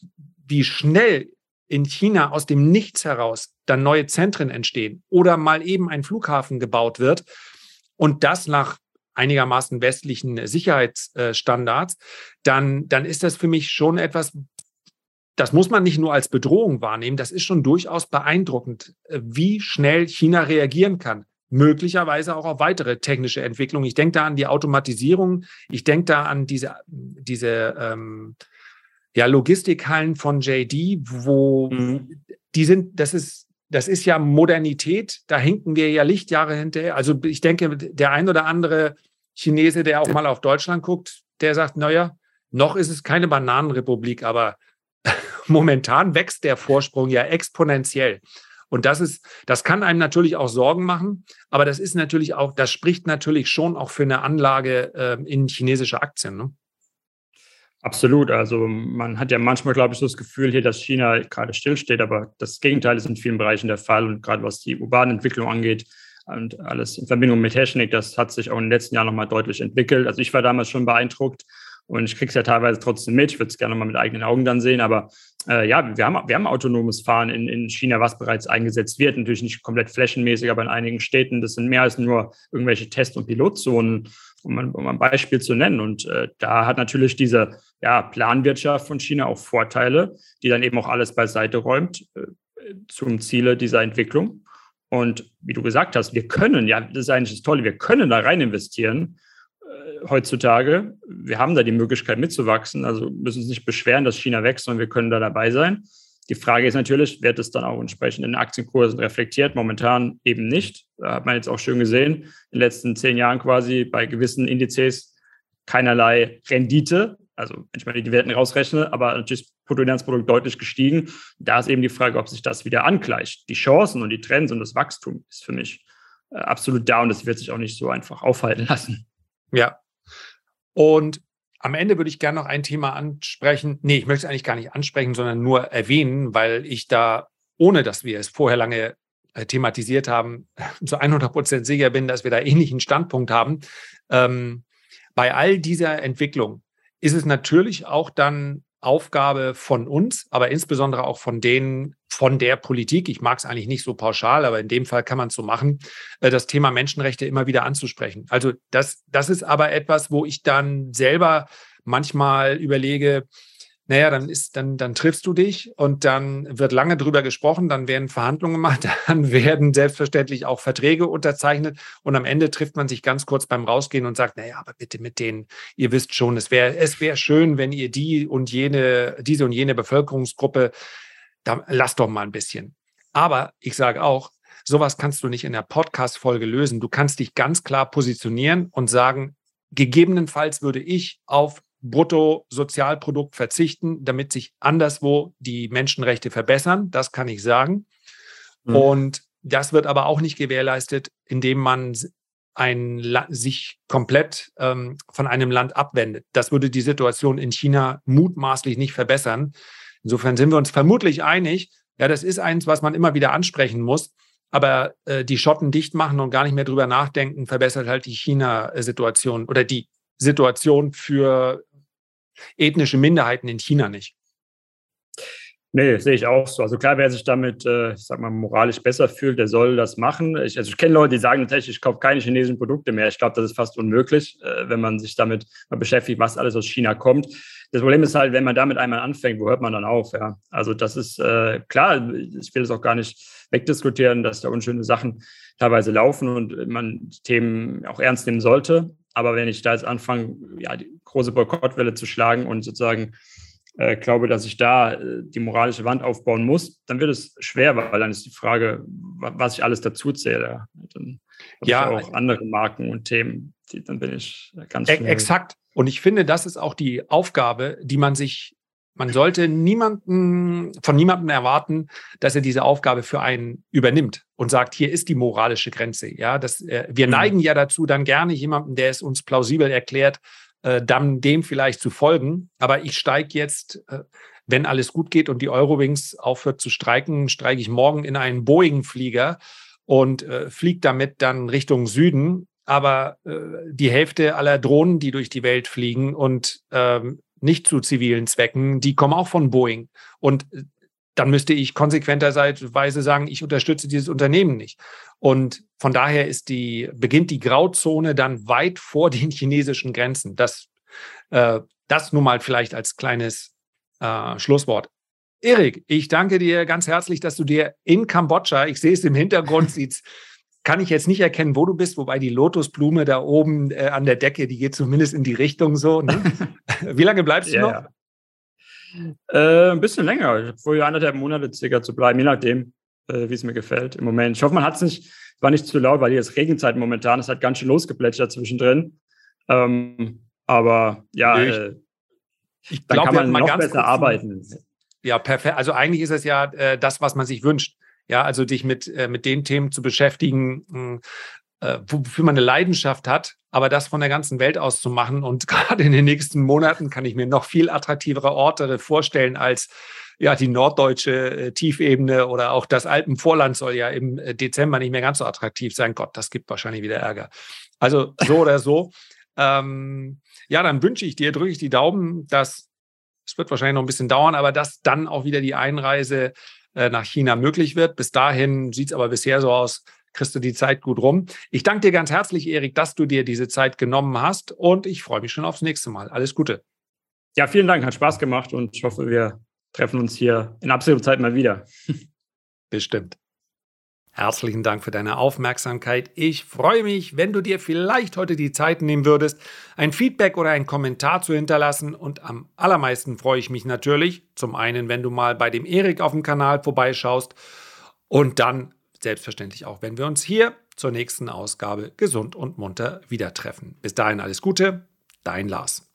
wie schnell in China aus dem Nichts heraus dann neue Zentren entstehen oder mal eben ein Flughafen gebaut wird und das nach einigermaßen westlichen Sicherheitsstandards, dann, dann ist das für mich schon etwas, das muss man nicht nur als Bedrohung wahrnehmen, das ist schon durchaus beeindruckend, wie schnell China reagieren kann möglicherweise auch auf weitere technische Entwicklungen. Ich denke da an die Automatisierung, ich denke da an diese, diese ähm, ja, Logistikhallen von JD, wo mhm. die sind, das ist, das ist ja Modernität, da hinken wir ja Lichtjahre hinterher. Also ich denke, der ein oder andere Chinese, der auch mal auf Deutschland guckt, der sagt, naja, noch ist es keine Bananenrepublik, aber momentan wächst der Vorsprung ja exponentiell. Und das ist, das kann einem natürlich auch Sorgen machen, aber das ist natürlich auch, das spricht natürlich schon auch für eine Anlage äh, in chinesische Aktien. Ne? Absolut. Also man hat ja manchmal, glaube ich, so das Gefühl hier, dass China gerade stillsteht, aber das Gegenteil ist in vielen Bereichen der Fall. Und gerade was die urbane Entwicklung angeht und alles in Verbindung mit Technik, das hat sich auch in den letzten Jahren nochmal deutlich entwickelt. Also ich war damals schon beeindruckt und ich kriege es ja teilweise trotzdem mit. Ich würde es gerne mal mit eigenen Augen dann sehen. Aber äh, ja, wir haben, wir haben autonomes Fahren in, in China, was bereits eingesetzt wird. Natürlich nicht komplett flächenmäßig, aber in einigen Städten. Das sind mehr als nur irgendwelche Test- und Pilotzonen, um, um ein Beispiel zu nennen. Und äh, da hat natürlich diese ja, Planwirtschaft von China auch Vorteile, die dann eben auch alles beiseite räumt äh, zum Ziele dieser Entwicklung. Und wie du gesagt hast, wir können, ja, das ist eigentlich das Tolle, wir können da rein investieren heutzutage. Wir haben da die Möglichkeit mitzuwachsen, also müssen uns nicht beschweren, dass China wächst, sondern wir können da dabei sein. Die Frage ist natürlich, wird es dann auch entsprechend in Aktienkursen reflektiert? Momentan eben nicht. Da hat man jetzt auch schön gesehen, in den letzten zehn Jahren quasi bei gewissen Indizes keinerlei Rendite. Also wenn ich mal die Werten rausrechne, aber natürlich das Bruttoinlandsprodukt deutlich gestiegen. Da ist eben die Frage, ob sich das wieder angleicht. Die Chancen und die Trends und das Wachstum ist für mich äh, absolut da und das wird sich auch nicht so einfach aufhalten lassen. Ja, und am Ende würde ich gerne noch ein Thema ansprechen. Nee, ich möchte es eigentlich gar nicht ansprechen, sondern nur erwähnen, weil ich da, ohne dass wir es vorher lange äh, thematisiert haben, zu 100 Prozent sicher bin, dass wir da ähnlichen Standpunkt haben. Ähm, bei all dieser Entwicklung ist es natürlich auch dann Aufgabe von uns, aber insbesondere auch von denen, von der Politik, ich mag es eigentlich nicht so pauschal, aber in dem Fall kann man es so machen, äh, das Thema Menschenrechte immer wieder anzusprechen. Also das, das ist aber etwas, wo ich dann selber manchmal überlege, naja, dann ist, dann, dann triffst du dich und dann wird lange drüber gesprochen, dann werden Verhandlungen gemacht, dann werden selbstverständlich auch Verträge unterzeichnet und am Ende trifft man sich ganz kurz beim Rausgehen und sagt, naja, aber bitte mit denen, ihr wisst schon, es wäre es wäre schön, wenn ihr die und jene, diese und jene Bevölkerungsgruppe, da lasst doch mal ein bisschen. Aber ich sage auch, sowas kannst du nicht in der Podcast-Folge lösen. Du kannst dich ganz klar positionieren und sagen, gegebenenfalls würde ich auf Bruttosozialprodukt verzichten, damit sich anderswo die Menschenrechte verbessern. Das kann ich sagen. Mhm. Und das wird aber auch nicht gewährleistet, indem man ein sich komplett ähm, von einem Land abwendet. Das würde die Situation in China mutmaßlich nicht verbessern. Insofern sind wir uns vermutlich einig. Ja, das ist eins, was man immer wieder ansprechen muss. Aber äh, die Schotten dicht machen und gar nicht mehr drüber nachdenken, verbessert halt die China-Situation oder die Situation für ethnische Minderheiten in China nicht. Nee, sehe ich auch so. Also klar, wer sich damit, äh, ich sag mal, moralisch besser fühlt, der soll das machen. Ich, also ich kenne Leute, die sagen tatsächlich, ich kaufe keine chinesischen Produkte mehr. Ich glaube, das ist fast unmöglich, äh, wenn man sich damit mal beschäftigt, was alles aus China kommt. Das Problem ist halt, wenn man damit einmal anfängt, wo hört man dann auf? Ja? Also das ist äh, klar, ich will es auch gar nicht wegdiskutieren, dass da unschöne Sachen teilweise laufen und man Themen auch ernst nehmen sollte. Aber wenn ich da jetzt anfange, ja, die große Boykottwelle zu schlagen und sozusagen äh, glaube, dass ich da äh, die moralische Wand aufbauen muss, dann wird es schwer, weil dann ist die Frage, was ich alles dazu zähle. Dann ja, auch andere Marken und Themen, die, dann bin ich ganz schnell. Exakt. Und ich finde, das ist auch die Aufgabe, die man sich man sollte niemanden, von niemandem erwarten, dass er diese Aufgabe für einen übernimmt und sagt, hier ist die moralische Grenze. Ja, das, äh, wir mhm. neigen ja dazu, dann gerne jemanden, der es uns plausibel erklärt, äh, dann dem vielleicht zu folgen. Aber ich steige jetzt, äh, wenn alles gut geht und die Eurowings aufhört zu streiken, steige ich morgen in einen Boeing-Flieger und äh, fliege damit dann Richtung Süden. Aber äh, die Hälfte aller Drohnen, die durch die Welt fliegen und ähm, nicht zu zivilen Zwecken, die kommen auch von Boeing. Und äh, dann müsste ich konsequenterweise sagen, ich unterstütze dieses Unternehmen nicht. Und von daher ist die, beginnt die Grauzone dann weit vor den chinesischen Grenzen. Das, äh, das nun mal vielleicht als kleines äh, Schlusswort. Erik, ich danke dir ganz herzlich, dass du dir in Kambodscha, ich sehe es im Hintergrund, sieht's kann ich jetzt nicht erkennen, wo du bist, wobei die Lotusblume da oben äh, an der Decke, die geht zumindest in die Richtung so. Ne? Wie lange bleibst du ja, noch? Ja. Äh, ein bisschen länger. Ich habe vorher anderthalb Monate circa zu bleiben, je nachdem, äh, wie es mir gefällt im Moment. Ich hoffe, man hat es nicht, war nicht zu laut, weil hier ist Regenzeit momentan. Es hat ganz schön losgeplätschert zwischendrin. Ähm, aber ja, ich, äh, ich glaub, kann man noch besser arbeiten. Ja, perfekt. Also eigentlich ist es ja äh, das, was man sich wünscht. Ja, also dich mit, äh, mit den Themen zu beschäftigen, äh, wofür man eine Leidenschaft hat, aber das von der ganzen Welt aus zu machen. Und gerade in den nächsten Monaten kann ich mir noch viel attraktivere Orte vorstellen als ja, die norddeutsche äh, Tiefebene oder auch das Alpenvorland soll ja im äh, Dezember nicht mehr ganz so attraktiv sein. Gott, das gibt wahrscheinlich wieder Ärger. Also so oder so. Ähm, ja, dann wünsche ich dir, drücke ich die Daumen, dass es wird wahrscheinlich noch ein bisschen dauern, aber dass dann auch wieder die Einreise äh, nach China möglich wird. Bis dahin sieht es aber bisher so aus, kriegst du die Zeit gut rum. Ich danke dir ganz herzlich, Erik, dass du dir diese Zeit genommen hast und ich freue mich schon aufs nächste Mal. Alles Gute. Ja, vielen Dank, hat Spaß gemacht und ich hoffe, wir treffen uns hier in absehbarer Zeit mal wieder. Bestimmt. Herzlichen Dank für deine Aufmerksamkeit. Ich freue mich, wenn du dir vielleicht heute die Zeit nehmen würdest, ein Feedback oder einen Kommentar zu hinterlassen. Und am allermeisten freue ich mich natürlich, zum einen, wenn du mal bei dem Erik auf dem Kanal vorbeischaust und dann selbstverständlich auch, wenn wir uns hier zur nächsten Ausgabe gesund und munter wieder treffen. Bis dahin alles Gute, dein Lars.